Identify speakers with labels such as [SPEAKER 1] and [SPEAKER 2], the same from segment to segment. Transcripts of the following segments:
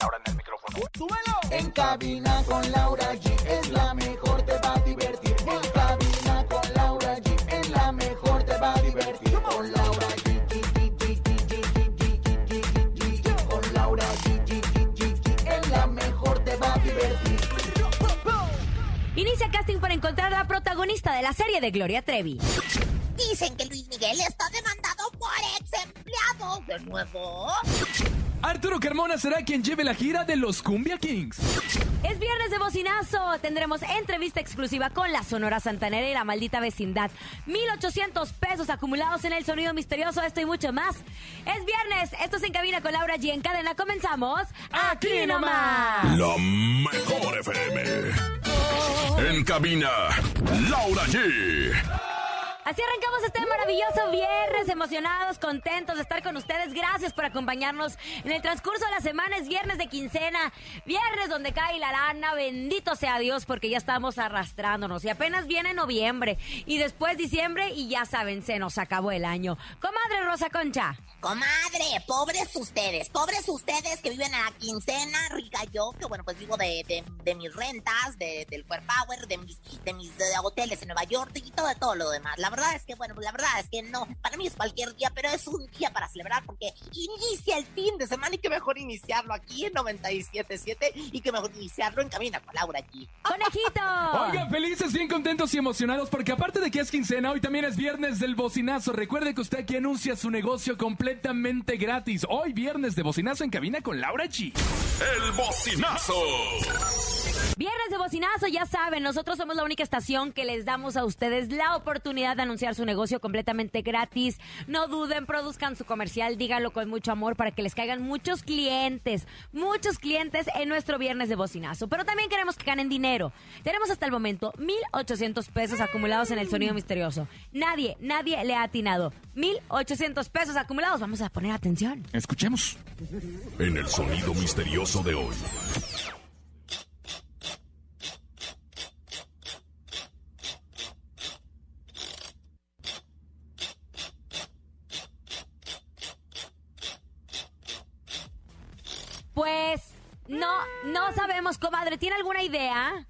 [SPEAKER 1] Ahora en el micrófono.
[SPEAKER 2] ¡Súbelo!
[SPEAKER 3] En cabina con Laura G es la mejor, te va a divertir. En cabina con Laura G es la mejor, te va a divertir. Con Laura G. Con Laura G. Es la mejor, te va a divertir.
[SPEAKER 4] Inicia casting para encontrar la protagonista de la serie de Gloria Trevi.
[SPEAKER 5] Dicen que Luis Miguel está demandado por ex empleados de nuevo.
[SPEAKER 6] Arturo Carmona será quien lleve la gira de los Cumbia Kings.
[SPEAKER 4] Es viernes de bocinazo. Tendremos entrevista exclusiva con la Sonora Santanera y la maldita vecindad. 1,800 pesos acumulados en el sonido misterioso. Esto y mucho más. Es viernes. Esto es En Cabina con Laura G. En cadena comenzamos. Aquí nomás.
[SPEAKER 7] La mejor FM. En cabina, Laura G.
[SPEAKER 4] Así arrancamos este maravilloso viernes, emocionados, contentos de estar con ustedes. Gracias por acompañarnos en el transcurso de la semana. Es viernes de quincena, viernes donde cae la lana. Bendito sea Dios porque ya estamos arrastrándonos. Y apenas viene noviembre y después diciembre y ya saben, se nos acabó el año. Comadre Rosa Concha.
[SPEAKER 5] Comadre, pobres ustedes, pobres ustedes que viven a la quincena, rica yo, que bueno, pues vivo de, de, de mis rentas, de, del Core Power, de mis, de mis de hoteles en Nueva York y todo, todo lo demás. La verdad es que, bueno, la verdad es que no, para mí es cualquier día, pero es un día para celebrar porque inicia el fin de semana y que mejor iniciarlo aquí en 97.7 y que mejor iniciarlo en Camina con Laura aquí.
[SPEAKER 4] ¡Conejito!
[SPEAKER 6] Oigan, felices, bien contentos y emocionados porque aparte de que es quincena, hoy también es viernes del bocinazo. Recuerde que usted aquí anuncia su negocio completamente gratis. Hoy viernes de bocinazo en cabina con Laura G.
[SPEAKER 7] El bocinazo.
[SPEAKER 4] Viernes de bocinazo, ya saben, nosotros somos la única estación que les damos a ustedes la oportunidad de anunciar su negocio completamente gratis. No duden, produzcan su comercial, díganlo con mucho amor para que les caigan muchos clientes, muchos clientes en nuestro viernes de bocinazo. Pero también queremos que ganen dinero. Tenemos hasta el momento 1,800 pesos acumulados en el sonido misterioso. Nadie, nadie le ha atinado. 1,800 pesos acumulados. Vamos a poner atención.
[SPEAKER 6] Escuchemos.
[SPEAKER 7] En el sonido misterioso de hoy.
[SPEAKER 4] Pues no, no sabemos, comadre. ¿Tiene alguna idea?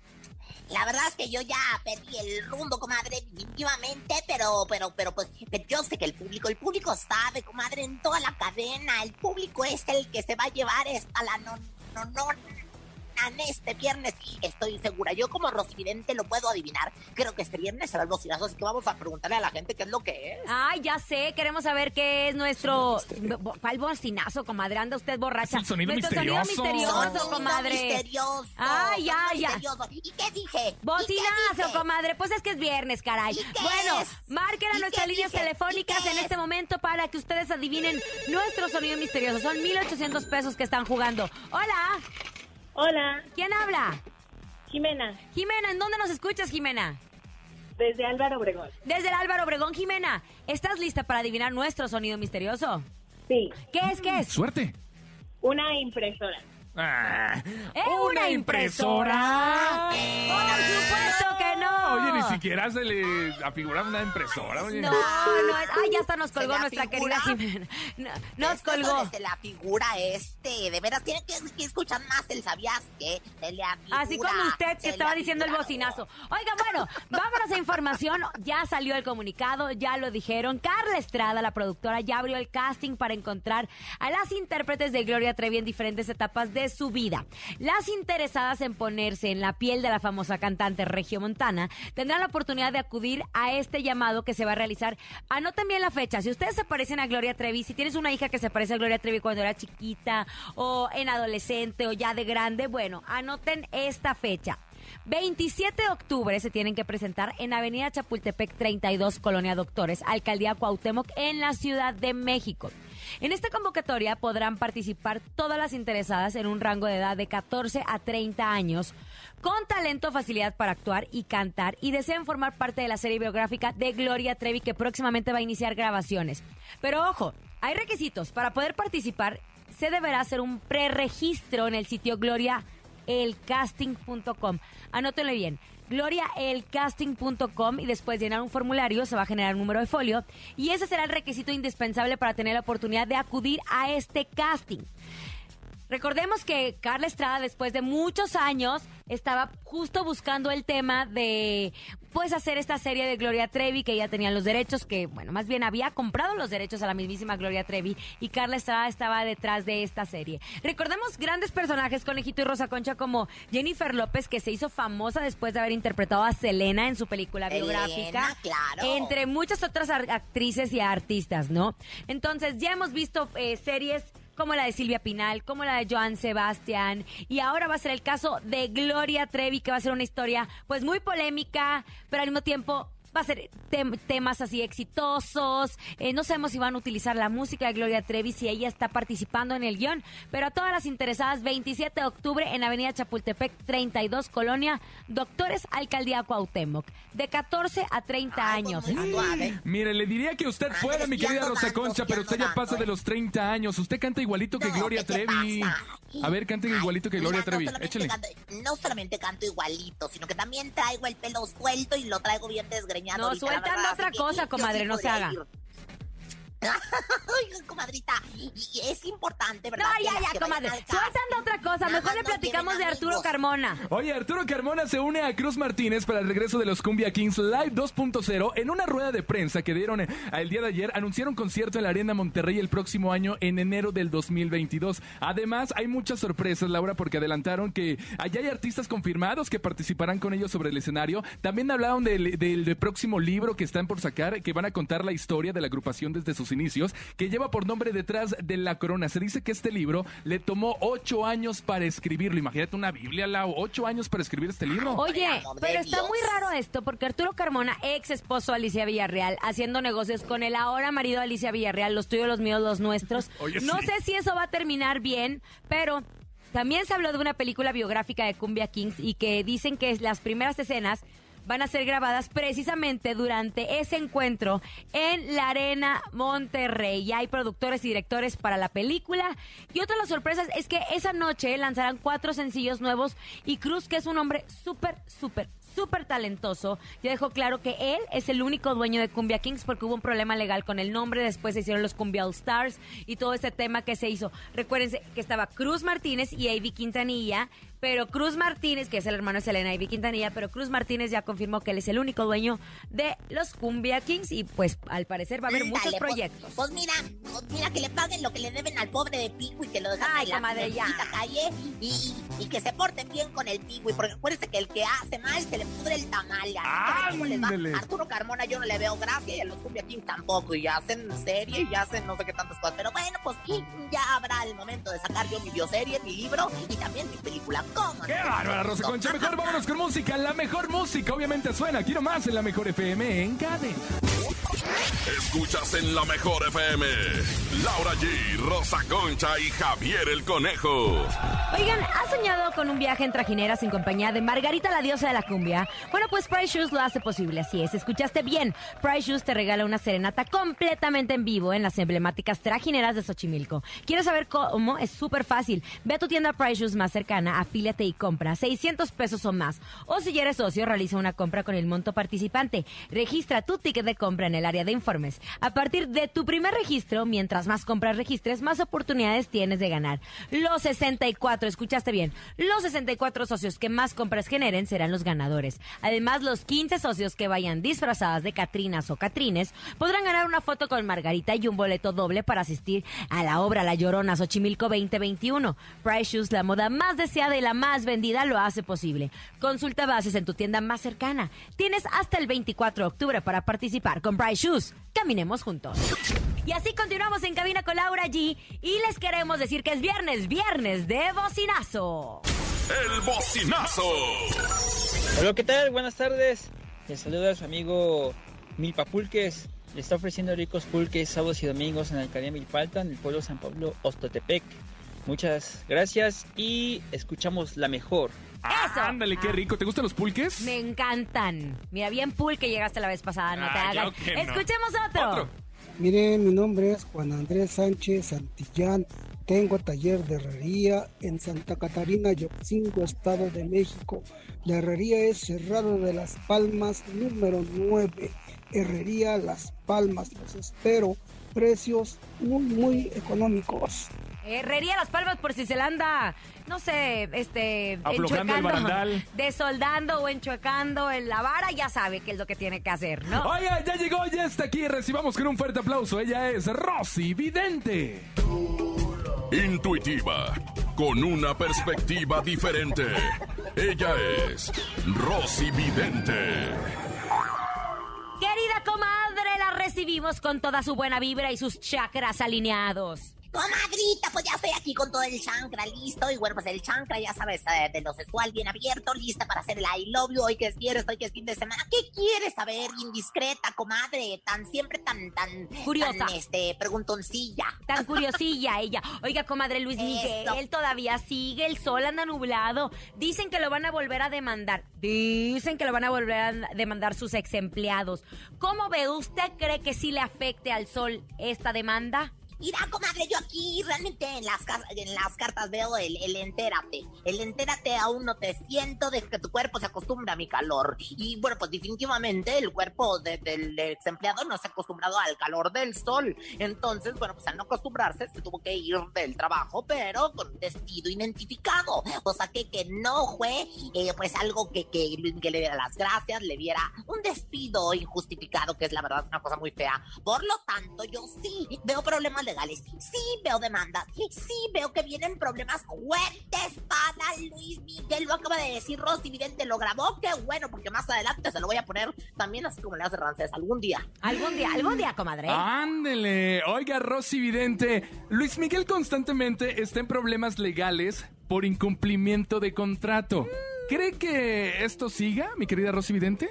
[SPEAKER 5] La verdad es que yo ya perdí el rumbo, comadre, definitivamente, pero, pero, pero, pues, pero yo sé que el público, el público sabe, comadre, en toda la cadena, el público es el que se va a llevar esta la no, no, no, en este viernes, estoy segura. Yo como Rosidente lo puedo adivinar. Creo que este viernes será el bocinazo, así que vamos a preguntarle a la gente qué es lo que es.
[SPEAKER 4] Ay, ya sé, queremos saber qué es nuestro... ¿Cuál bocinazo, comadre? Anda usted borracha.
[SPEAKER 6] Es el sonido
[SPEAKER 4] nuestro
[SPEAKER 6] misterioso.
[SPEAKER 4] sonido misterioso,
[SPEAKER 5] Sonido
[SPEAKER 4] comadre.
[SPEAKER 5] misterioso.
[SPEAKER 4] Ay, ya, ya.
[SPEAKER 5] misterioso. ¿Y qué dije? ¿Y qué
[SPEAKER 4] Bocinazo,
[SPEAKER 5] dije?
[SPEAKER 4] comadre. Pues es que es viernes, caray.
[SPEAKER 5] ¿Y qué
[SPEAKER 4] Bueno,
[SPEAKER 5] es?
[SPEAKER 4] marquen a
[SPEAKER 5] ¿Y
[SPEAKER 4] nuestras líneas
[SPEAKER 5] dije?
[SPEAKER 4] telefónicas
[SPEAKER 5] ¿Y qué
[SPEAKER 4] en este
[SPEAKER 5] es?
[SPEAKER 4] momento para que ustedes adivinen nuestro sonido misterioso. Son 1,800 pesos que están jugando. Hola,
[SPEAKER 8] Hola,
[SPEAKER 4] ¿quién habla?
[SPEAKER 8] Jimena,
[SPEAKER 4] Jimena, ¿en dónde nos escuchas, Jimena?
[SPEAKER 8] desde Álvaro Obregón.
[SPEAKER 4] Desde el Álvaro Obregón, Jimena. ¿Estás lista para adivinar nuestro sonido misterioso?
[SPEAKER 8] Sí,
[SPEAKER 4] ¿Qué es? ¿Qué es?
[SPEAKER 6] Suerte.
[SPEAKER 8] una impresora.
[SPEAKER 6] Ah,
[SPEAKER 4] ¿Es una impresora? Por supuesto que no.
[SPEAKER 6] Oye, ni siquiera se le afigura una impresora. Oye.
[SPEAKER 4] No, no es. Ay, ya hasta nos
[SPEAKER 5] Se
[SPEAKER 4] colgó nuestra
[SPEAKER 5] figura.
[SPEAKER 4] querida Jimena. No, nos
[SPEAKER 5] Esto
[SPEAKER 4] colgó.
[SPEAKER 5] desde la figura este, de veras, tienen que, que escuchar más el sabías que se le afigura,
[SPEAKER 4] Así como usted
[SPEAKER 5] se
[SPEAKER 4] que estaba diciendo el bocinazo. Oiga, bueno, vámonos a información. Ya salió el comunicado, ya lo dijeron. Carla Estrada, la productora, ya abrió el casting para encontrar a las intérpretes de Gloria Trevi en diferentes etapas de su vida. Las interesadas en ponerse en la piel de la famosa cantante regiomontana tendrán la oportunidad de acudir a este llamado que se va a realizar. Anoten bien la fecha. Si ustedes se parecen a Gloria Trevi, si tienes una hija que se parece a Gloria Trevi cuando era chiquita o en adolescente o ya de grande, bueno, anoten esta fecha. 27 de octubre se tienen que presentar en Avenida Chapultepec 32, Colonia Doctores, Alcaldía Cuauhtémoc, en la Ciudad de México. En esta convocatoria podrán participar todas las interesadas en un rango de edad de 14 a 30 años, con talento, facilidad para actuar y cantar, y deseen formar parte de la serie biográfica de Gloria Trevi, que próximamente va a iniciar grabaciones. Pero ojo, hay requisitos. Para poder participar, se deberá hacer un preregistro en el sitio gloriaelcasting.com. Anótenlo bien gloriaelcasting.com y después de llenar un formulario se va a generar un número de folio y ese será el requisito indispensable para tener la oportunidad de acudir a este casting. Recordemos que Carla Estrada, después de muchos años, estaba justo buscando el tema de, pues, hacer esta serie de Gloria Trevi, que ya tenían los derechos, que, bueno, más bien había comprado los derechos a la mismísima Gloria Trevi, y Carla Estrada estaba detrás de esta serie. Recordemos grandes personajes, Conejito y Rosa Concha, como Jennifer López, que se hizo famosa después de haber interpretado a Selena en su película biográfica.
[SPEAKER 5] claro.
[SPEAKER 4] Entre muchas otras actrices y artistas, ¿no? Entonces, ya hemos visto eh, series como la de Silvia Pinal, como la de Joan Sebastián, y ahora va a ser el caso de Gloria Trevi, que va a ser una historia pues muy polémica, pero al mismo tiempo va a ser tem- temas así exitosos. Eh, no sabemos si van a utilizar la música de Gloria Trevi, si ella está participando en el guion, pero a todas las interesadas, 27 de octubre en Avenida Chapultepec 32, Colonia Doctores, Alcaldía Cuauhtémoc, de 14 a 30
[SPEAKER 5] Ay, pues,
[SPEAKER 4] años.
[SPEAKER 6] Mire, le diría que usted fuera, mi querida Rosa
[SPEAKER 5] tanto,
[SPEAKER 6] Concha, pero usted ya pasa de los 30 años. Usted canta igualito que
[SPEAKER 5] No,
[SPEAKER 6] Gloria
[SPEAKER 5] ¿qué te
[SPEAKER 6] Trevi. A ver, cante igualito que Gloria Trevi.
[SPEAKER 5] No solamente,
[SPEAKER 6] Échale.
[SPEAKER 5] canto, no solamente canto igualito, sino que también traigo el pelo suelto y lo traigo bien desgreñado.
[SPEAKER 4] No,
[SPEAKER 5] ahorita, la
[SPEAKER 4] suelta
[SPEAKER 5] verdad,
[SPEAKER 4] otra cosa, comadre, no se haga.
[SPEAKER 5] comadrita, y es importante,
[SPEAKER 4] No,
[SPEAKER 5] ¿verdad? que
[SPEAKER 4] ya, ya, comadre.
[SPEAKER 5] vayan al
[SPEAKER 4] Sueltan otra cosa.
[SPEAKER 5] Nada
[SPEAKER 4] Mejor le
[SPEAKER 5] no
[SPEAKER 4] platicamos de Arturo
[SPEAKER 5] amigos.
[SPEAKER 4] Carmona.
[SPEAKER 6] Oye, Arturo Carmona se une a Cruz Martínez para el regreso de los Cumbia Kings Live 2.0. En una rueda de prensa que dieron eh, el día de ayer, anunciaron concierto en la Arena Monterrey el próximo año, en enero del 2022. Además, hay muchas sorpresas, Laura, porque adelantaron que allá hay artistas confirmados que participarán con ellos sobre el escenario. También hablaron del, del- del próximo libro que están por sacar, que van a contar la historia de la agrupación desde sus inicios, que lleva por nombre Detrás de la Corona. Se dice que este libro le tomó ocho años para escribirlo. Imagínate una Biblia, Lau, ocho años para escribir este libro.
[SPEAKER 4] Oye, pero está muy raro esto porque Arturo Carmona, ex esposo de Alicia Villarreal, haciendo negocios con el ahora marido de Alicia Villarreal, los tuyos, los míos, los nuestros.
[SPEAKER 6] Oye,
[SPEAKER 4] no
[SPEAKER 6] sí.
[SPEAKER 4] sé si eso va a terminar bien, pero también se habló de una película biográfica de Cumbia Kings y que dicen que las primeras escenas van a ser grabadas precisamente durante ese encuentro en la Arena Monterrey. Ya hay productores y directores para la película. Y otra de las sorpresas es que esa noche lanzarán cuatro sencillos nuevos y Cruz, que es un hombre súper, súper, súper talentoso, ya dejó claro que él es el único dueño de Cumbia Kings porque hubo un problema legal con el nombre, después se hicieron los Cumbia All Stars y todo este tema que se hizo. Recuérdense que estaba Cruz Martínez y Avi Quintanilla, pero Cruz Martínez, que es el hermano de Selena Avi Quintanilla, pero Cruz Martínez ya confirmó que él es el único dueño de los Cumbia Kings y pues al parecer va a haber muchos
[SPEAKER 5] pues-
[SPEAKER 4] proyectos.
[SPEAKER 5] Pues, mira, pues mira que le paguen lo que le deben al pobre de Pico y que lo dejan
[SPEAKER 4] Ay,
[SPEAKER 5] en la
[SPEAKER 4] comadre, ya.
[SPEAKER 5] bendita calle y, y que se porten bien con el Pico. Porque acuérdense que el que hace mal se le pudre el tamal. Arturo Carmona yo no le veo gracia y a los Cumbia Kings tampoco. Y hacen serie y hacen no sé qué tantas cosas. Pero bueno, pues ya habrá el momento de sacar yo mi bioserie, mi libro y también mi película. ¿Cómo?
[SPEAKER 6] ¡Qué bárbara, Rosa Concha! Mejor vámonos con música. La mejor música, obviamente, suena aquí nomás en la mejor FM en cadena.
[SPEAKER 7] Escuchas en la mejor FM. Laura G, Rosa Concha y Javier el Conejo.
[SPEAKER 4] Oigan, ¿has soñado con un viaje en trajineras en compañía de Margarita la diosa de la cumbia? Bueno, pues Price Shoes lo hace posible, así es. Escuchaste bien. Price Shoes te regala una serenata completamente en vivo en las emblemáticas trajineras de Xochimilco. ¿Quieres saber cómo? Es súper fácil. Ve a tu tienda Price Shoes más cercana, afíliate y compra 600 pesos o más. O si ya eres socio, realiza una compra con el monto participante. Registra tu ticket de compra en el área de informes. A partir de tu primer registro, mientras más compras registres, más oportunidades tienes de ganar. Los 64, escuchaste bien, los 64 socios que más compras generen serán los ganadores. Además, los 15 socios que vayan disfrazadas de Catrinas o Catrines podrán ganar una foto con Margarita y un boleto doble para asistir a la obra La Llorona Xochimilco 2021. Price Shoes, la moda más deseada y la más vendida, lo hace posible. Consulta bases en tu tienda más cercana. Tienes hasta el 24 de octubre para participar con Price Shoes. Caminemos juntos. Y así continuamos en cabina con Laura G. Y les queremos decir que es viernes, viernes de bocinazo.
[SPEAKER 7] el bocinazo.
[SPEAKER 2] Hola, ¿qué tal? Buenas tardes. Les saluda su amigo Milpa Pulques. Le está ofreciendo ricos pulques sábados y domingos en la alcaldía Milpalta, en el pueblo San Pablo, Ostotepec. Muchas gracias y escuchamos la mejor.
[SPEAKER 4] Eso.
[SPEAKER 6] Ándale, qué
[SPEAKER 4] Ah.
[SPEAKER 6] rico. ¿Te gustan los pulques?
[SPEAKER 4] Me encantan. Mira, bien pool que llegaste la vez pasada, no te
[SPEAKER 6] Ah,
[SPEAKER 4] hagas.
[SPEAKER 6] claro que no.
[SPEAKER 4] Escuchemos otro.
[SPEAKER 6] Otro.
[SPEAKER 9] Miren, mi nombre es Juan Andrés Sánchez Santillán. Tengo taller de herrería en Santa Catarina, Yoxingo, Estado de México. La herrería es Cerrado de las Palmas, número 9. Herrería Las Palmas. Los espero. Precios muy, muy económicos.
[SPEAKER 4] Herrería Las Palmas por si se la anda, no sé, este,
[SPEAKER 6] Aflojando el barandal.
[SPEAKER 4] desoldando o enchuecando en la vara, ya sabe qué es lo que tiene que hacer, ¿no?
[SPEAKER 6] Oiga, ya llegó, ya está aquí. Recibamos con un fuerte aplauso. Ella es Rosy Vidente.
[SPEAKER 7] Intuitiva, con una perspectiva diferente. Ella es Rosy Vidente.
[SPEAKER 4] Querida comadre, la recibimos con toda su buena vibra y sus chakras alineados.
[SPEAKER 5] Comadrita, pues ya estoy aquí con todo el chancra listo. Y bueno, pues el chancra, ya sabes, eh, de lo sexual bien abierto, lista para hacer el I love you. Hoy que es viernes, hoy que es fin de semana. ¿Qué quieres saber, indiscreta, comadre? Tan siempre tan, tan...
[SPEAKER 4] Curiosa.
[SPEAKER 5] Tan, este, preguntoncilla.
[SPEAKER 4] Tan curiosilla ella. Oiga, comadre Luis Miguel,
[SPEAKER 5] Eso.
[SPEAKER 4] todavía sigue, el sol anda nublado. Dicen que lo van a volver a demandar. Dicen que lo van a volver a demandar sus ex empleados. ¿Cómo ve? ¿Usted cree que sí le afecte al sol esta demanda?
[SPEAKER 5] Mira, comadre, yo aquí realmente en las, cartas veo el, entérate. El entérate aún no te siento de que tu cuerpo se acostumbra a mi calor. Y bueno, pues definitivamente el cuerpo de- del ex empleado no se ha acostumbrado al calor del sol. Entonces, bueno, pues al no acostumbrarse se tuvo que ir del trabajo, pero con un despido identificado. O sea que que no fue eh, pues algo que, que, que le diera las gracias, le diera un despido injustificado, que es la verdad una cosa muy fea. Por lo tanto, yo sí veo problemas legales, sí veo demandas, sí veo que vienen problemas fuertes para Luis Miguel. Lo acaba de decir Rosy Vidente, lo grabó, qué bueno, porque más adelante se lo voy a poner también así como le hace Rancés algún día.
[SPEAKER 4] Algún día, algún día, comadre.
[SPEAKER 6] Ándele. Oiga, Rosy Vidente. Luis Miguel constantemente está en problemas legales por incumplimiento de contrato. ¿Cree que esto siga, mi querida Rosy Vidente?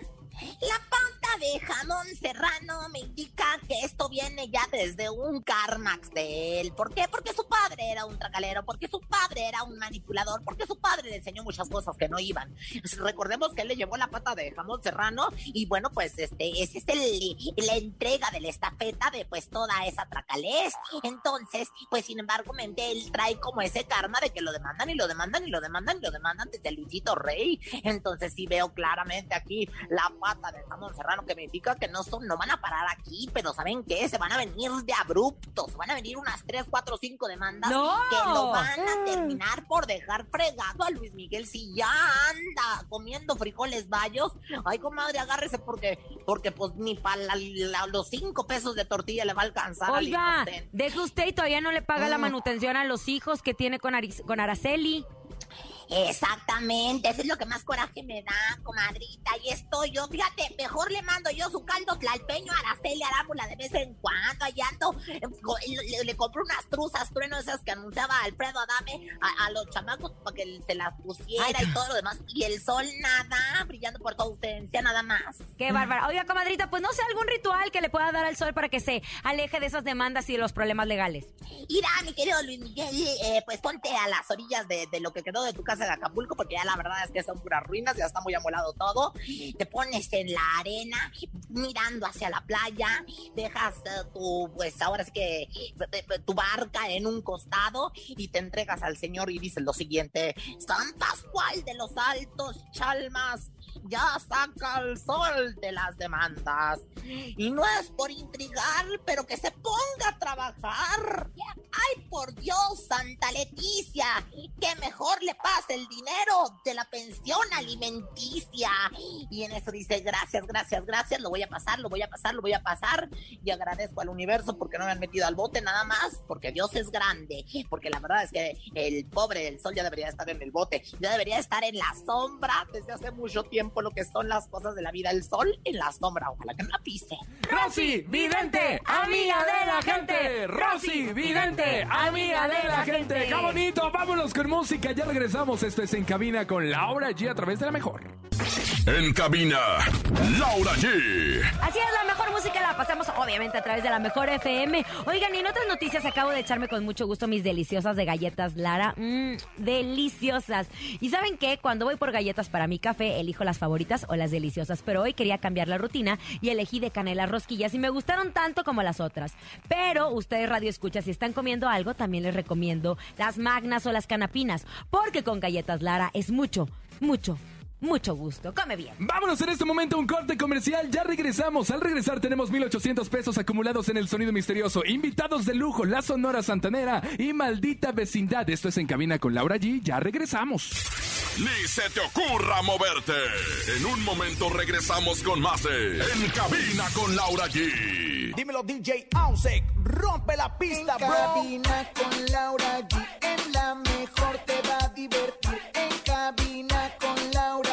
[SPEAKER 5] La pauta de jamón serrano me indica que esto viene ya desde un Carmax de él. ¿Por qué? Porque su padre era un tracalero, porque su padre era un manipulador, porque su padre le enseñó muchas cosas que no iban. Recordemos que él le llevó la pata de jamón serrano y bueno, pues este, ese es el, la entrega de la estafeta de pues toda esa tracalés. Entonces, pues sin embargo, mente, él trae como ese karma de que lo demandan y lo demandan y lo demandan y lo demandan desde Luisito Rey. Entonces sí veo claramente aquí la pata de jamón serrano que me indica que no son, no van a parar aquí, pero ¿saben qué? Se van a venir de abruptos, van a venir unas 3, 4, 5 demandas
[SPEAKER 4] ¡No!
[SPEAKER 5] que lo van a terminar por dejar fregado a Luis Miguel si ya anda comiendo frijoles bayos. Ay, comadre, agárrese porque, porque pues ni para los 5 pesos de tortilla le va a alcanzar al
[SPEAKER 4] Oiga, deje usted y todavía no le paga la
[SPEAKER 5] Mm.
[SPEAKER 4] manutención a los hijos que tiene con, con Araceli.
[SPEAKER 5] Exactamente, eso es lo que más coraje me da, comadrita. Y estoy yo, fíjate, mejor le mando yo su caldo tlalpeño a Araceli Arámbula de vez en cuando. Allá ando, le, le compré unas truzas, trueno esas que anunciaba Alfredo Adame a, a los chamacos para que se las pusiera
[SPEAKER 4] Ay.
[SPEAKER 5] y todo lo demás. Y el sol nada, brillando por tu ausencia, nada más.
[SPEAKER 4] Qué bárbara. Oiga, comadrita, pues no sé, algún ritual que le pueda dar al sol para que se aleje de esas demandas y de los problemas legales.
[SPEAKER 5] Irá, mi querido Luis Miguel, eh, pues ponte a las orillas de, de lo que quedó de tu casa de Acapulco, porque ya la verdad es que son puras ruinas, ya está muy amolado todo. Te pones en la arena, mirando hacia la playa, dejas eh, tu, pues ahora es que eh, eh, tu barca en un costado y te entregas al Señor y dices lo siguiente: San Pascual de los Altos Chalmas, ya saca el sol de las demandas. Y no es por intrigar, pero que se ponga a trabajar. Ay, por Dios, Santa Leticia, que mejor le pase el dinero de la pensión alimenticia. Y en eso dice, gracias, gracias, gracias, lo voy a pasar, lo voy a pasar, lo voy a pasar. Y agradezco al universo porque no me han metido al bote nada más, porque Dios es grande. Porque la verdad es que el pobre del sol ya debería estar en el bote, ya debería estar en la sombra desde hace mucho tiempo. Tiempo lo que son las cosas de la vida. El sol en la sombra, ojalá que no la pise.
[SPEAKER 6] Rosy Vidente, amiga de la gente. Rosy Vidente, amiga de la gente. ¡Qué bonito! Vámonos con música. Ya regresamos. Esto es En Cabina con Laura G a través de la mejor.
[SPEAKER 7] En cabina, Laura G.
[SPEAKER 4] Así es, la mejor pasamos obviamente a través de la mejor FM. Oigan, y en otras noticias acabo de echarme con mucho gusto mis deliciosas de galletas Lara. Mmm, deliciosas. Y ¿saben qué? Cuando voy por galletas para mi café, elijo las favoritas o las deliciosas. Pero hoy quería cambiar la rutina y elegí de canela rosquillas y me gustaron tanto como las otras. Pero ustedes radio escucha, si están comiendo algo, también les recomiendo las magnas o las canapinas. Porque con galletas Lara es mucho, mucho, mucho gusto. Come bien.
[SPEAKER 6] Vámonos en este momento a un corte comercial. Ya regresamos. Al regresar tenemos 1,800 pesos acumulados en el sonido misterioso. Invitados de lujo, la Sonora Santanera y Maldita Vecindad. Esto es En Cabina con Laura G. Ya regresamos.
[SPEAKER 7] Ni se te ocurra moverte. En un momento regresamos con más de En Cabina con Laura G.
[SPEAKER 3] Dímelo DJ Ausek, rompe la pista,
[SPEAKER 10] En
[SPEAKER 3] bro.
[SPEAKER 10] cabina con Laura G. En la mejor te va a divertir. En cabina con Laura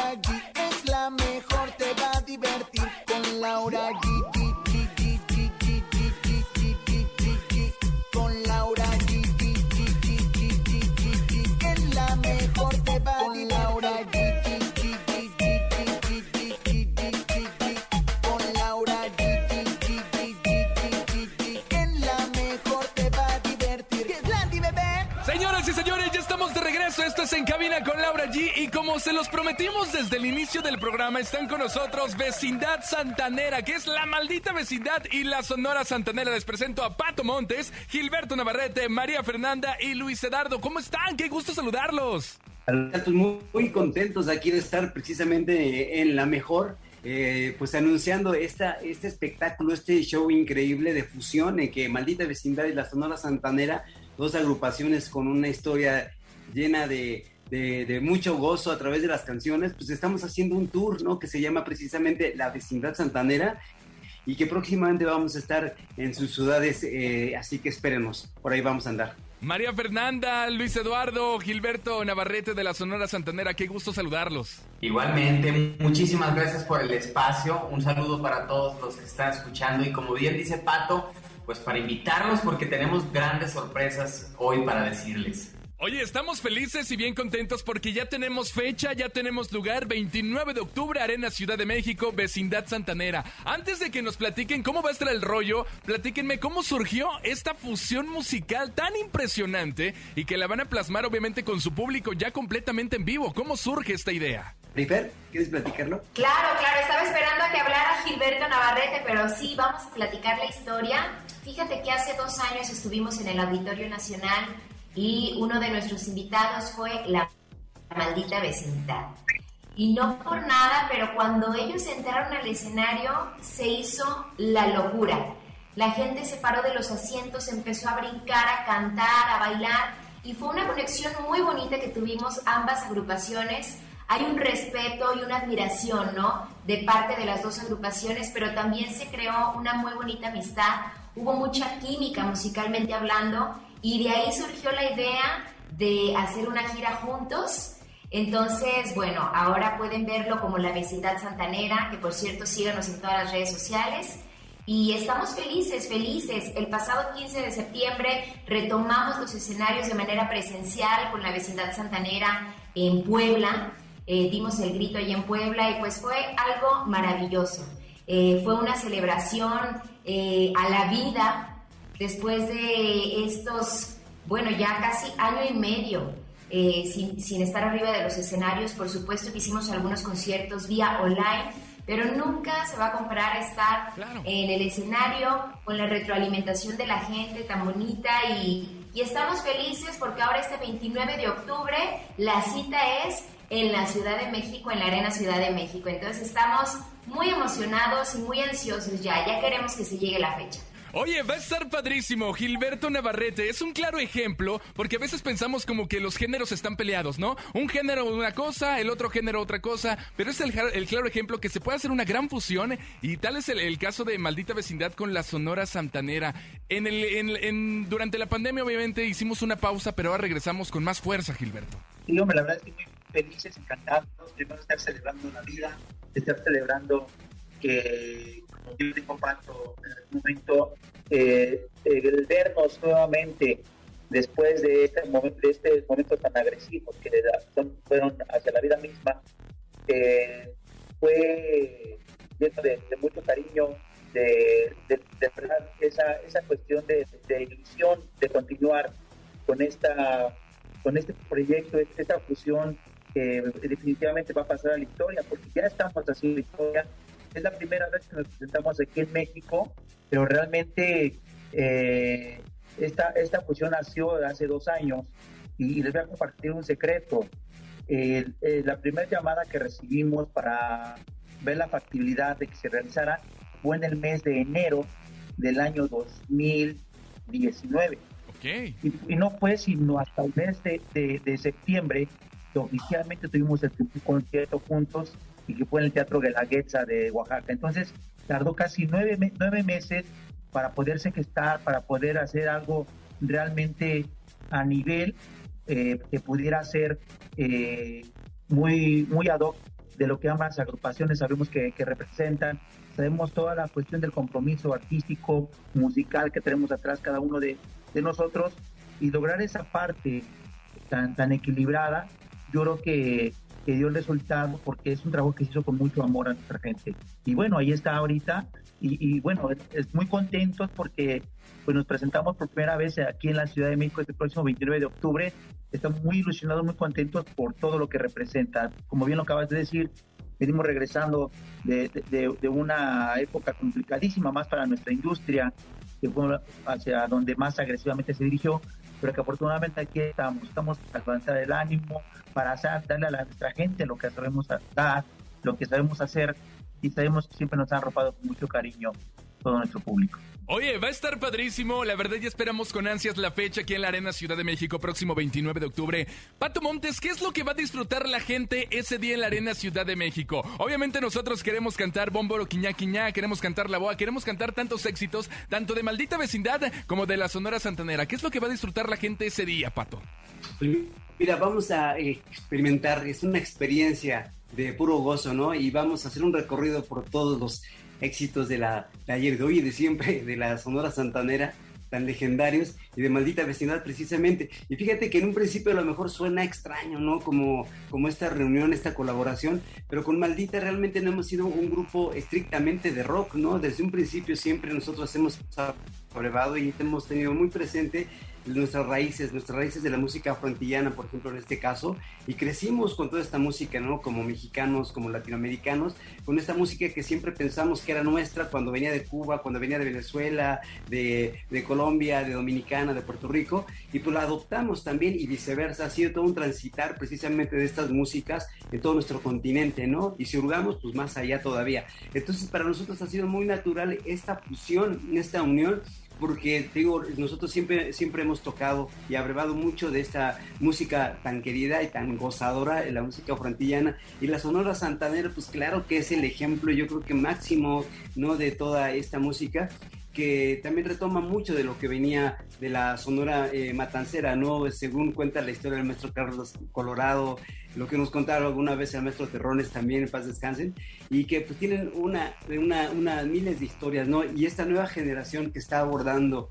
[SPEAKER 10] En
[SPEAKER 6] Cabina con Laura G. Y como se los prometimos desde el inicio del programa, están con nosotros Vecindad Santanera, que es la maldita vecindad y la Sonora Santanera. Les presento a Pato Montes, Gilberto Navarrete, María Fernanda y Luis Edardo. ¿Cómo están? Qué gusto saludarlos.
[SPEAKER 11] Muy, muy contentos aquí de estar precisamente en la mejor, eh, pues anunciando esta, este espectáculo, este show increíble de fusión en que Maldita Vecindad y la Sonora Santanera, dos agrupaciones con una historia llena de, de- de mucho gozo a través de las canciones, pues estamos haciendo un tour, ¿no? Que se llama precisamente La Vecindad Santanera y que próximamente vamos a estar en sus ciudades, eh, así que espérenos, por ahí vamos a andar.
[SPEAKER 6] María Fernanda, Luis Eduardo, Gilberto Navarrete de la Sonora Santanera. Qué gusto saludarlos.
[SPEAKER 12] Igualmente, muchísimas gracias por el espacio. Un saludo para todos los que están escuchando y como bien dice Pato, pues para invitarlos porque tenemos grandes sorpresas hoy para decirles.
[SPEAKER 6] Oye, estamos felices y bien contentos porque ya tenemos fecha, ya tenemos lugar, 29 de octubre, Arena Ciudad de México, Vecindad Santanera. Antes de que nos platiquen cómo va a estar el rollo, platíquenme cómo surgió esta fusión musical tan impresionante y que la van a plasmar obviamente con su público ya completamente en vivo. ¿Cómo surge esta idea?
[SPEAKER 11] Rifer, ¿quieres platicarlo?
[SPEAKER 13] Claro, claro, estaba esperando a que hablara Gilberto Navarrete, pero sí, vamos a platicar la historia. Fíjate que hace dos años estuvimos en el Auditorio Nacional y uno de nuestros invitados fue la maldita vecindad. Y no por nada, pero cuando ellos entraron al escenario se hizo la locura. La gente se paró de los asientos, empezó a brincar, a cantar, a bailar y fue una conexión muy bonita que tuvimos ambas agrupaciones. Hay un respeto y una admiración, ¿no? De parte de las dos agrupaciones, pero también se creó una muy bonita amistad. Hubo mucha química musicalmente hablando y de ahí surgió la idea de hacer una gira juntos. Entonces, bueno, ahora pueden verlo como la vecindad santanera, que por cierto síganos en todas las redes sociales. Y estamos felices, felices. El pasado 15 de septiembre retomamos los escenarios de manera presencial con la vecindad santanera en Puebla. Eh, dimos el grito ahí en Puebla y pues fue algo maravilloso. Eh, fue una celebración eh, a la vida después de estos, bueno, ya casi año y medio eh, sin, sin estar arriba de los escenarios. Por supuesto que hicimos algunos conciertos vía online, pero nunca se va a comparar estar en el escenario con la retroalimentación de la gente tan bonita y, y estamos felices porque ahora este 29 de octubre la cita es en la Ciudad de México, en la Arena Ciudad de México. Entonces estamos muy emocionados y muy ansiosos ya, ya queremos que se llegue la fecha.
[SPEAKER 6] Oye, va a estar padrísimo. Gilberto Navarrete es un claro ejemplo porque a veces pensamos como que los géneros están peleados, ¿no? Un género una cosa, el otro género otra cosa, pero es el, claro ejemplo que se puede hacer una gran fusión y tal es el, caso de Maldita Vecindad con la Sonora Santanera. En el, en- en- durante la pandemia obviamente hicimos una pausa, pero ahora regresamos con más fuerza, Gilberto.
[SPEAKER 14] Sí, hombre, la verdad es que felices, encantados, primero estar celebrando la vida, estar celebrando que, en algún momento, eh, el vernos nuevamente después de este momento, de este momento tan agresivos que fueron hacia la vida misma, eh, fue lleno de, mucho cariño, de, esa, cuestión de, de ilusión de continuar con esta con este proyecto, esta fusión que definitivamente va a pasar a la historia, porque ya estamos haciendo historia. Es la primera vez que nos presentamos aquí en México, pero realmente eh, esta, esta fusión nació hace dos años y, y les voy a compartir un secreto. El- eh, la primera llamada que recibimos para ver la factibilidad de que se realizara fue en el mes de enero del año 2019.
[SPEAKER 6] Ok.
[SPEAKER 14] Y, y no fue sino hasta el mes de, de- de septiembre que oficialmente tuvimos el concierto juntos y que fue en el Teatro Guelaguetza de Oaxaca. Entonces tardó casi nueve, nueve meses para poderse gestar, para poder hacer algo realmente a nivel eh, que pudiera ser eh, muy, muy ad hoc de lo que ambas agrupaciones sabemos que, que representan. Sabemos toda la cuestión del compromiso artístico, musical que tenemos atrás cada uno de, de nosotros y lograr esa parte tan, tan equilibrada, yo creo que, que dio el resultado porque es un trabajo que se hizo con mucho amor a nuestra gente. Y bueno, ahí está ahorita y, bueno, es, muy contentos porque pues nos presentamos por primera vez aquí en la Ciudad de México este próximo 29 de octubre. Estamos muy ilusionados, muy contentos por todo lo que representa. Como bien lo acabas de decir, venimos regresando de- de- de una época complicadísima más para nuestra industria, que fue hacia donde más agresivamente se dirigió, pero que afortunadamente aquí estamos, estamos para el ánimo, para darle a nuestra gente lo que sabemos dar, lo que sabemos hacer y sabemos que siempre nos han arropado con mucho cariño todo nuestro público.
[SPEAKER 6] Oye, va a estar padrísimo. La verdad, ya esperamos con ansias la fecha aquí en la Arena Ciudad de México, próximo 29 de octubre. Pato Montes, ¿qué es lo que va a disfrutar la gente ese día en la Arena Ciudad de México? Obviamente, nosotros queremos cantar Bomboro Quiñá Quiñá, queremos cantar La Boa, queremos cantar tantos éxitos, tanto de Maldita Vecindad como de la Sonora Santanera. ¿Qué es lo que va a disfrutar la gente ese día, Pato?
[SPEAKER 11] Pues mira, vamos a experimentar, es una experiencia de puro gozo, ¿no? Y vamos a hacer un recorrido por todos los éxitos de la de ayer, de hoy y de siempre, de la Sonora Santanera, tan legendarios, y de Maldita Vecindad precisamente. Y fíjate que en un principio a lo mejor suena extraño, ¿no? Como, como esta reunión, esta colaboración, pero con Maldita realmente no hemos sido un grupo estrictamente de rock, ¿no? Desde un principio siempre nosotros hemos y hemos tenido muy presente nuestras raíces, nuestras raíces de la música afroantillana, por ejemplo, en este caso, y crecimos con toda esta música, ¿no? Como mexicanos, como latinoamericanos, con esta música que siempre pensamos que era nuestra cuando venía de Cuba, cuando venía de Venezuela, de, de Colombia, de Dominicana, de Puerto Rico, y pues la adoptamos también y viceversa. Ha sido todo un transitar precisamente de estas músicas en todo nuestro continente, ¿no? Y si hurgamos, pues más allá todavía. Entonces, para nosotros ha sido muy natural esta fusión, esta unión, porque digo, nosotros siempre, siempre hemos tocado y abrevado mucho de esta música tan querida y tan gozadora, la música frantillana, y la Sonora Santanera, pues claro que es el ejemplo, yo creo que máximo, ¿no? De toda esta música que también retoma mucho de lo que venía de la Sonora eh, Matancera, ¿no? Según cuenta la historia del maestro Carlos Colorado, lo que nos contaron alguna vez el maestro Terrones también, en paz descansen, y que pues tienen una, una, una miles de historias, ¿no? Y esta nueva generación que está abordando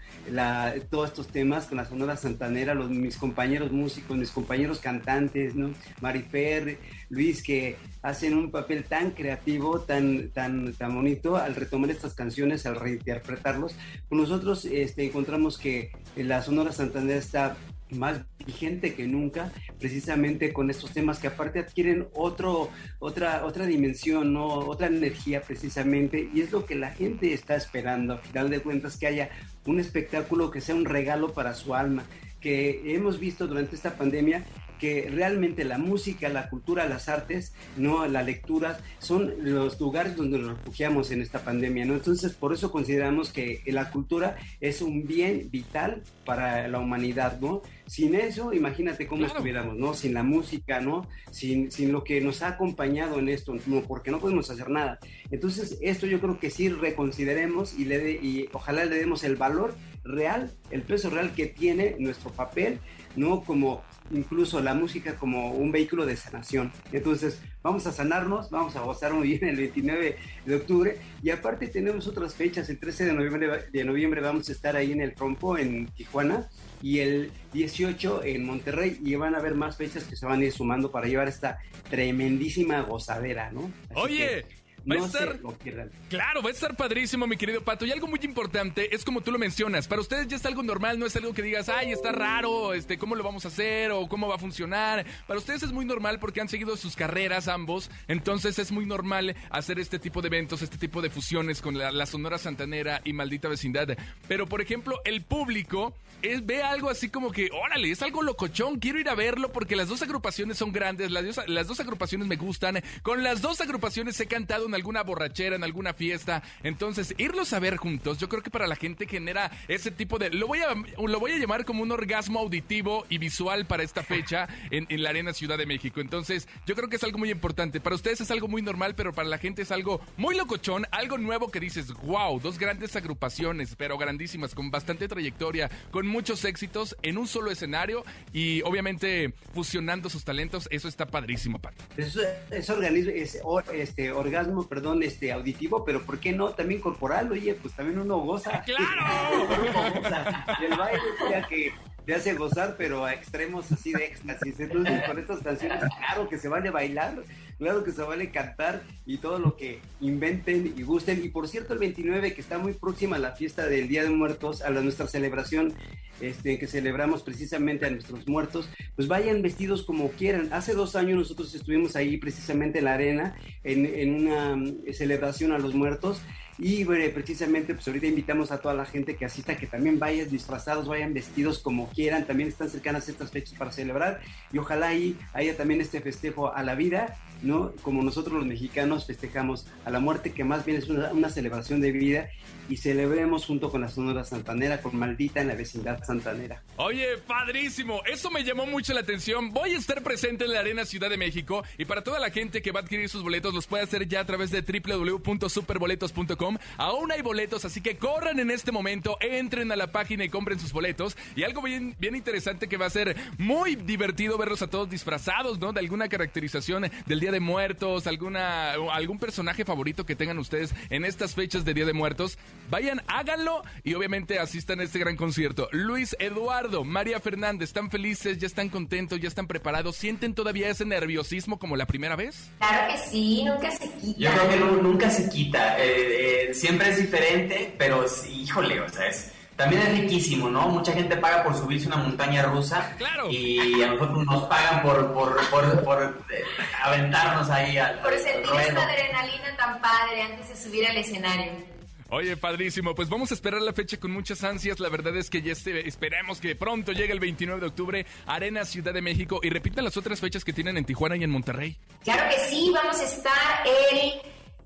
[SPEAKER 11] todos estos temas con la Sonora Santanera, los, mis compañeros músicos, mis compañeros cantantes, ¿no? Marifer, Luis, que hacen un papel tan creativo, tan, tan, tan bonito al retomar estas canciones, al reinterpretarlos, pues nosotros este, encontramos que la Sonora Santanera está más vigente que nunca, precisamente con estos temas que aparte adquieren otro, otra, otra dimensión, ¿no? otra energía precisamente, y es lo que la gente está esperando, a final de cuentas, que haya un espectáculo que sea un regalo para su alma, que hemos visto durante esta pandemia que realmente la música, la cultura, las artes, no la lectura, son los lugares donde nos refugiamos en esta pandemia, ¿no? Entonces, por eso consideramos que la cultura es un bien vital para la humanidad, ¿no? Sin eso, imagínate cómo
[SPEAKER 6] Claro.
[SPEAKER 11] estuviéramos, ¿no? Sin la música, ¿no? Sin, sin lo que nos ha acompañado en esto, no, porque no podemos hacer nada. Entonces, esto yo creo que sí reconsideremos y, le de- y ojalá le demos el valor real, el peso real que tiene nuestro papel, ¿no? Como incluso la música como un vehículo de sanación. Entonces, vamos a sanarnos, vamos a gozar muy bien el 29 de octubre y aparte tenemos otras fechas, el 13 de noviembre, de noviembre vamos a estar ahí en el Trompo, en Tijuana, y el 18 en Monterrey y van a haber más fechas que se van a ir sumando para llevar esta tremendísima gozadera, ¿no? Así
[SPEAKER 6] Oye,
[SPEAKER 11] que
[SPEAKER 6] va a
[SPEAKER 11] no
[SPEAKER 6] estar-
[SPEAKER 11] se lo pierdan.
[SPEAKER 6] Claro, va a estar padrísimo, mi querido Pato. Y algo muy importante es como tú lo mencionas. Para ustedes ya es algo normal, no es algo que digas, ay, está raro, este, ¿cómo lo vamos a hacer? o cómo va a funcionar. Para ustedes es muy normal porque han seguido sus carreras ambos. Entonces es muy normal hacer este tipo de eventos, este tipo de fusiones con la, la Sonora Santanera y Maldita Vecindad. Pero, por ejemplo, el público es, ve algo así como que, órale, es algo locochón, quiero ir a verlo porque las dos agrupaciones son grandes, las dos, las dos agrupaciones me gustan. Con las dos agrupaciones he cantado alguna borrachera, en alguna fiesta. Entonces, irlos a ver juntos, yo creo que para la gente genera ese tipo de. Lo voy a, lo voy a llamar como un orgasmo auditivo y visual para esta fecha en, en la Arena Ciudad de México. Entonces, yo creo que es algo muy importante. Para ustedes es algo muy normal, pero para la gente es algo muy locochón, algo nuevo que dices, wow, dos grandes agrupaciones, pero grandísimas, con bastante trayectoria, con muchos éxitos en un solo escenario y obviamente fusionando sus talentos. Eso está padrísimo, Pato.
[SPEAKER 11] Es, es organismo, es este orgasmo, perdón, este auditivo, pero ¿por qué no también corporal? Oye, pues también uno goza. ¡Claro! y el baile ya que te hace gozar, pero a extremos así de éxtasis. Entonces, con estas canciones, claro que se vale bailar, claro que se vale cantar y todo lo que inventen y gusten. Y por cierto, el 29, que está muy próxima a la fiesta del Día de Muertos, a la, nuestra celebración, este, que celebramos precisamente a nuestros muertos, pues vayan vestidos como quieran. Hace dos años nosotros estuvimos ahí precisamente en la arena, en, en una mm, celebración a los muertos. Y precisamente, pues ahorita invitamos a toda la gente que asista, que también vayan disfrazados, vayan vestidos como quieran. También están cercanas estas fechas para celebrar. Y ojalá ahí haya también este festejo a la vida, ¿no? Como nosotros los mexicanos festejamos a la muerte, que más bien es una, una celebración de vida. Y celebremos junto con la Sonora Santanera, con Maldita en la vecindad santanera.
[SPEAKER 6] Oye, padrísimo. Eso me llamó mucho la atención. Voy a estar presente en la Arena Ciudad de México y para toda la gente que va a adquirir sus boletos los puede hacer ya a través de www.superboletos.com. Aún hay boletos, así que corran en este momento, entren a la página y compren sus boletos. Y algo bien, bien interesante que va a ser muy divertido verlos a todos disfrazados, ¿no? De alguna caracterización del Día de Muertos, alguna algún personaje favorito que tengan ustedes en estas fechas de Día de Muertos. Vayan, háganlo y obviamente asistan a este gran concierto. Luis Eduardo, María Fernández, ¿están felices? ¿Ya están contentos? ¿Ya están preparados? ¿Sienten todavía ese nerviosismo como la primera vez?
[SPEAKER 13] Claro que sí, nunca se quita.
[SPEAKER 12] Yo creo que nu- nunca se quita. eh, eh, siempre es diferente, pero sí, híjole, o sea, es, también es riquísimo, ¿no? Mucha gente paga por subirse una montaña rusa. Y a nosotros nos pagan por, por, por, por, eh, aventarnos ahí al,
[SPEAKER 13] Por sentir
[SPEAKER 12] ruedo.
[SPEAKER 13] esta adrenalina tan padre antes de subir al escenario.
[SPEAKER 6] Oye, padrísimo. Pues vamos a esperar la fecha con muchas ansias. La verdad es que ya este- esperemos que pronto llegue el 29 de octubre, Arena Ciudad de México. Y repitan las otras fechas que tienen en Tijuana y en Monterrey.
[SPEAKER 13] Claro que sí, vamos a estar el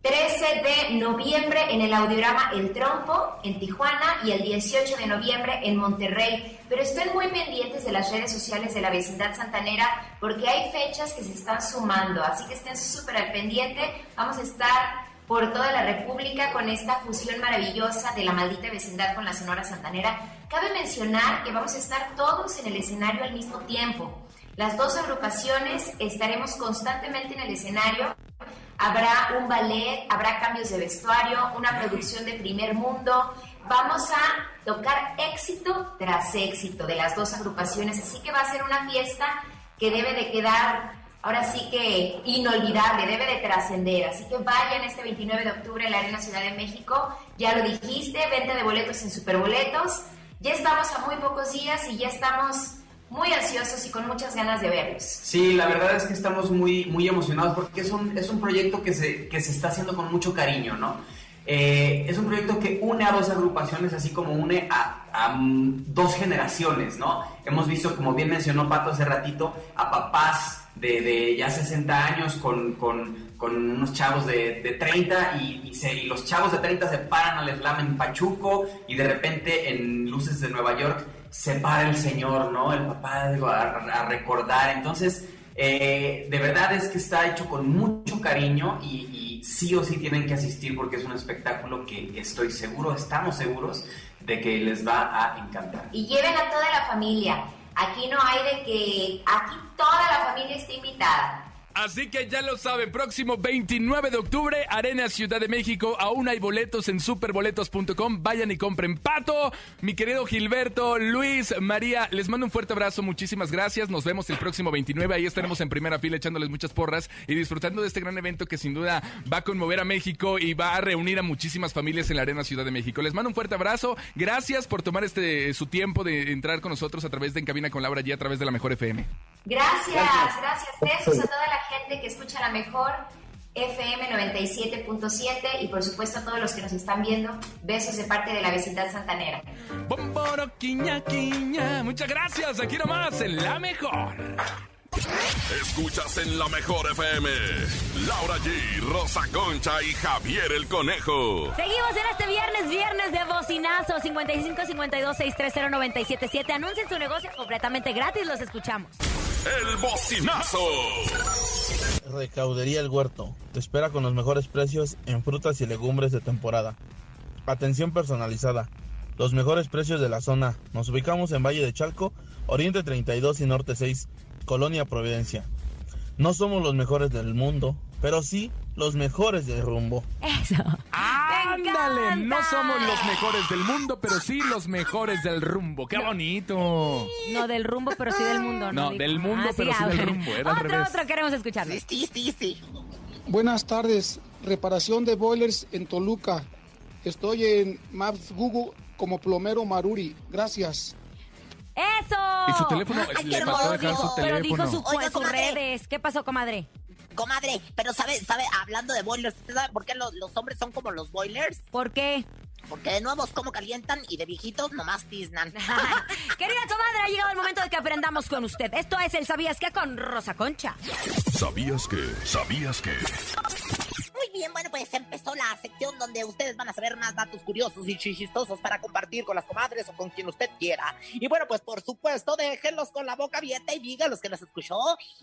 [SPEAKER 13] 13 de noviembre en el audiograma El Trompo en Tijuana y el 18 de noviembre en Monterrey. Pero estén muy pendientes de las redes sociales de la vecindad santanera porque hay fechas que se están sumando, así que estén súper al pendiente. Vamos a estar por toda la República con esta fusión maravillosa de la maldita vecindad con la Sonora Santanera. Cabe mencionar que vamos a estar todos en el escenario al mismo tiempo. Las dos agrupaciones estaremos constantemente en el escenario. Habrá un ballet, habrá cambios de vestuario, una producción de primer mundo. Vamos a tocar éxito tras éxito de las dos agrupaciones, así que va a ser una fiesta que debe de quedar ahora sí que inolvidable, debe de trascender. Así que vayan este 29 de octubre a la Arena Ciudad de México. Ya lo dijiste, venta de boletos en Superboletos. Ya estamos a muy pocos días y ya estamos muy ansiosos y con muchas ganas de verlos.
[SPEAKER 12] Sí, la verdad es que estamos muy, muy emocionados porque es un, es un proyecto que se, que se está haciendo con mucho cariño, ¿no? Eh, es un proyecto que une a dos agrupaciones, así como une a, a, dos generaciones, ¿no? Hemos visto, como bien mencionó Pato hace ratito, a papás de, de ya 60 años con, con, con unos chavos de, de 30 y, y y los chavos de 30 se paran al slam en Pachuco y de repente en Luces de Nueva York se para el señor, ¿no? El papá a recordar. Entonces, eh, de verdad es que está hecho con mucho cariño y, y sí o sí tienen que asistir porque es un espectáculo que estoy seguro, estamos seguros de que les va a encantar.
[SPEAKER 13] Y lleven a toda la familia. Aquí no hay de que aquí toda la familia está invitada.
[SPEAKER 6] Así que ya lo saben, próximo 29 de octubre, Arena Ciudad de México. Aún hay boletos en superboletos.com. Vayan y compren. Pato, mi querido Gilberto, Luis, María, les mando un fuerte abrazo. Muchísimas gracias. Nos vemos el próximo 29. Ahí estaremos en primera fila echándoles muchas porras y disfrutando de este gran evento que sin duda va a conmover a México y va a reunir a muchísimas familias en la Arena Ciudad de México. Les mando un fuerte abrazo. Gracias por tomar este su tiempo de entrar con nosotros a través de En Cabina con Laura G a través de la Mejor FM.
[SPEAKER 13] Gracias, gracias. Besos a toda la gente que escucha la mejor FM 97.7 y por supuesto a todos los que nos están viendo. Besos de parte de la vecindad santanera.
[SPEAKER 6] Bomboro, quiña, quiña. Muchas gracias. Aquí nomás en La Mejor.
[SPEAKER 7] Escuchas en la mejor FM. Laura G, Rosa Concha y Javier el Conejo.
[SPEAKER 4] Seguimos en este viernes, viernes de bocinazo 55 52 630 977. Anuncien su negocio completamente gratis, los escuchamos.
[SPEAKER 7] El bocinazo.
[SPEAKER 15] Recaudería El Huerto. Te espera con los mejores precios en frutas y legumbres de temporada. Atención personalizada. Los mejores precios de la zona. Nos ubicamos en Valle de Chalco, Oriente 32 y Norte 6, Colonia Providencia. No somos los mejores del mundo, pero sí los mejores del rumbo.
[SPEAKER 4] Eso.
[SPEAKER 6] Ándale, no somos los mejores del mundo, pero sí los mejores del rumbo. ¡Qué bonito!
[SPEAKER 4] No del rumbo, pero sí del mundo.
[SPEAKER 6] No,
[SPEAKER 4] Dijo.
[SPEAKER 6] del mundo,
[SPEAKER 4] Ah,
[SPEAKER 6] pero sí del rumbo, era al
[SPEAKER 4] Otro,
[SPEAKER 6] revés.
[SPEAKER 4] otro, queremos escucharlo.
[SPEAKER 5] Sí, sí, sí.
[SPEAKER 16] Buenas tardes, reparación de boilers en Toluca. Estoy en Maps Google como plomero Maruri. Gracias.
[SPEAKER 4] ¡Eso!
[SPEAKER 6] Y su teléfono,
[SPEAKER 5] Ay,
[SPEAKER 6] le
[SPEAKER 5] qué
[SPEAKER 6] faltó dejar
[SPEAKER 5] hermoso.
[SPEAKER 6] su
[SPEAKER 4] Pero dijo su,
[SPEAKER 5] Oiga,
[SPEAKER 4] sus
[SPEAKER 5] comadre.
[SPEAKER 4] redes. ¿Qué pasó, comadre?
[SPEAKER 5] Comadre, pero sabe, sabe, hablando de boilers, ¿usted sabe por qué los, los hombres son como los boilers?
[SPEAKER 4] ¿Por qué?
[SPEAKER 5] Porque de nuevos como calientan y de viejitos nomás tiznan.
[SPEAKER 4] Querida comadre, ha llegado el momento de que aprendamos con usted. Esto es el ¿Sabías qué? con Rosa Concha.
[SPEAKER 7] ¿Sabías que? ¿Sabías que?
[SPEAKER 5] Bien, bueno, pues empezó la sección donde ustedes van a saber más datos curiosos y chistosos para compartir con las comadres o con quien usted quiera. Y bueno, pues por supuesto, déjenlos con la boca abierta y díganos que nos escuchó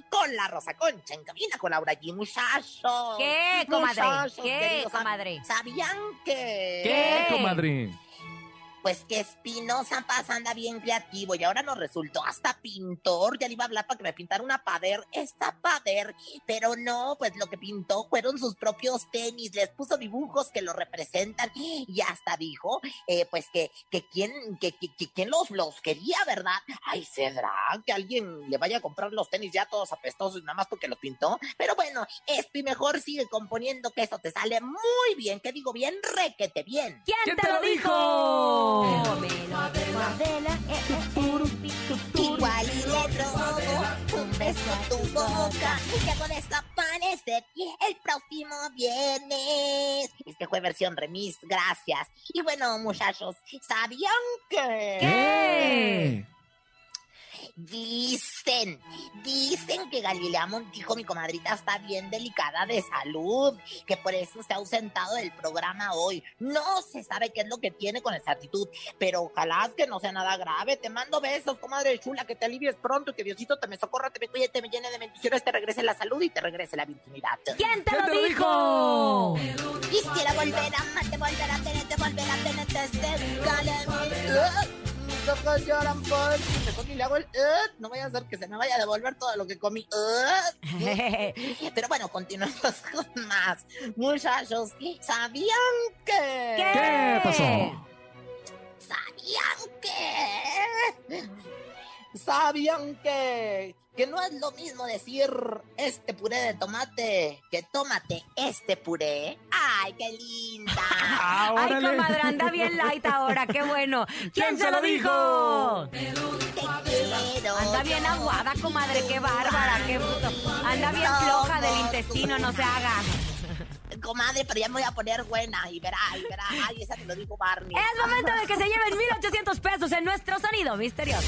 [SPEAKER 5] con la Rosa Concha en cabina con Laura G. Muchachos.
[SPEAKER 4] ¿Qué, comadre?
[SPEAKER 5] Muchachos,
[SPEAKER 4] ¿Qué,
[SPEAKER 5] queridos
[SPEAKER 4] comadre?
[SPEAKER 5] ¿Sabían que...?
[SPEAKER 6] ¿Qué, comadre?
[SPEAKER 5] Pues que Espinosa Paz anda bien creativo y ahora nos resultó hasta pintor. Ya le iba a hablar para que me pintara una pader, esta pader, pero no, pues lo que pintó fueron sus propios tenis. Les puso dibujos que lo representan y hasta dijo, eh, pues que, que quién, que, que, que quién los, los quería, ¿verdad? Ay, ¿será que alguien le vaya a comprar los tenis ya todos apestosos nada más porque lo pintó? Pero bueno, y mejor sigue componiendo que eso te sale muy bien. ¿Qué digo bien? Requete bien.
[SPEAKER 4] ¿Quién, te, lo dijo?
[SPEAKER 5] A tu boca. Y hago desaparecer el próximo viernes. Este fue versión remis, gracias. Y bueno, muchachos, ¿sabían que?
[SPEAKER 6] ¿Qué?
[SPEAKER 5] Dicen, dicen que Galilea Montijo, mi comadrita, está bien delicada de salud, que por eso se ha ausentado del programa hoy. No se sabe qué es lo que tiene con esa actitud, pero ojalá que no sea nada grave. Te mando besos, comadre chula, que te alivies pronto, que Diosito te me socorra, te me cuide, te me llene de bendiciones, te regrese la salud y te regrese la virginidad.
[SPEAKER 4] ¿Quién te
[SPEAKER 6] ¿Quién
[SPEAKER 4] lo
[SPEAKER 6] te
[SPEAKER 4] dijo?
[SPEAKER 5] Quisiera volver a amarte, volver a tenerte, volver a tenerte este ojos lloran por ti. Mejor ni le hago el "Ugh", no vaya a ser que se me vaya a devolver todo lo que comí. Ugh. Pero bueno, continuamos con más. Muchachos, ¿sabían que?
[SPEAKER 6] ¿Qué pasó?
[SPEAKER 5] ¿Sabían que? ¿Sabían que? Que no es lo mismo decir este puré de tomate que tómate este puré. ¡Ay, qué linda!
[SPEAKER 6] Ah,
[SPEAKER 4] Ay, comadre, anda bien light ahora, qué bueno. ¿Quién,
[SPEAKER 6] ¿Quién
[SPEAKER 4] se lo dijo?
[SPEAKER 5] Te quiero.
[SPEAKER 4] Anda bien aguada, comadre, qué bárbara, qué bruto. Anda bien floja del intestino, no se haga.
[SPEAKER 5] Comadre, pero ya me voy a poner buena y verá, y verá. Ay, esa te lo dijo Barney.
[SPEAKER 4] Es momento de que se lleven 1800 pesos en nuestro sonido misterioso.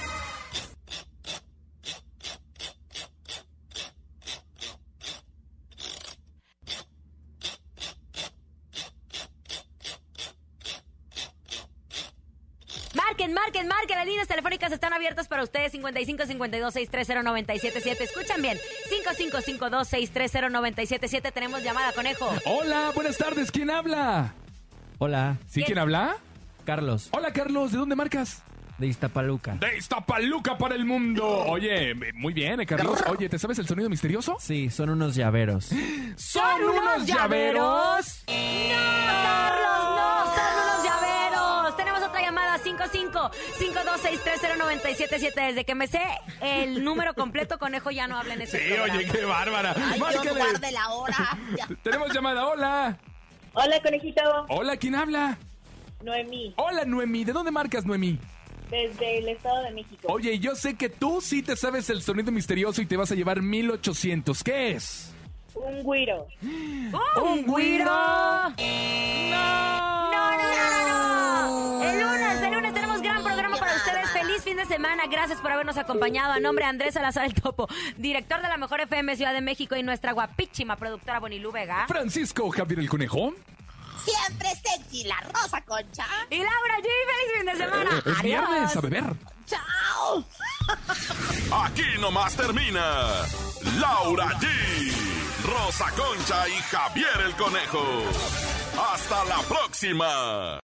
[SPEAKER 4] Marquen, marquen. Las líneas telefónicas están abiertas para ustedes. 55 52 630 977. Escuchan bien. 5552 630 977. Tenemos llamada, conejo.
[SPEAKER 6] Hola, buenas tardes. ¿Quién habla?
[SPEAKER 17] Hola.
[SPEAKER 6] ¿Sí? ¿Quién habla?
[SPEAKER 17] Carlos.
[SPEAKER 6] Hola, Carlos. ¿De dónde marcas?
[SPEAKER 17] De Iztapaluca.
[SPEAKER 6] De Iztapaluca para el mundo. Oye, muy bien, eh, Carlos. Oye, ¿te sabes el sonido misterioso?
[SPEAKER 17] Sí, son unos llaveros.
[SPEAKER 6] ¿Son unos llaveros?
[SPEAKER 4] 55 52 630 977. Desde que me sé el número completo, conejo ya no habla en ese
[SPEAKER 6] Sí,
[SPEAKER 4] programa.
[SPEAKER 6] oye, qué bárbara.
[SPEAKER 5] Ay, Dios guarde la hora.
[SPEAKER 6] Tenemos llamada. Hola.
[SPEAKER 8] Hola, conejito.
[SPEAKER 6] Hola, ¿quién habla?
[SPEAKER 8] Noemí,
[SPEAKER 6] Hola, Noemí. ¿De dónde marcas, Noemí?
[SPEAKER 8] desde el Estado de México.
[SPEAKER 6] Oye, yo sé que tú sí te sabes el sonido misterioso y te vas a llevar 1800. ¿Qué es?
[SPEAKER 8] Un güiro.
[SPEAKER 4] ¡Un. ¡No, no, no, semana. Gracias por habernos acompañado. A nombre de Andrés Salazar el Topo, director de la Mejor FM Ciudad de México y nuestra guapísima productora Bonilú Vega.
[SPEAKER 6] Francisco Javier el Conejo.
[SPEAKER 5] Siempre sexy, la rosa concha.
[SPEAKER 4] Y Laura G. Feliz fin de semana.
[SPEAKER 6] Eh, Es viernes, a beber.
[SPEAKER 5] Chao.
[SPEAKER 7] Aquí nomás termina Laura G, Rosa Concha y Javier el Conejo. Hasta la próxima.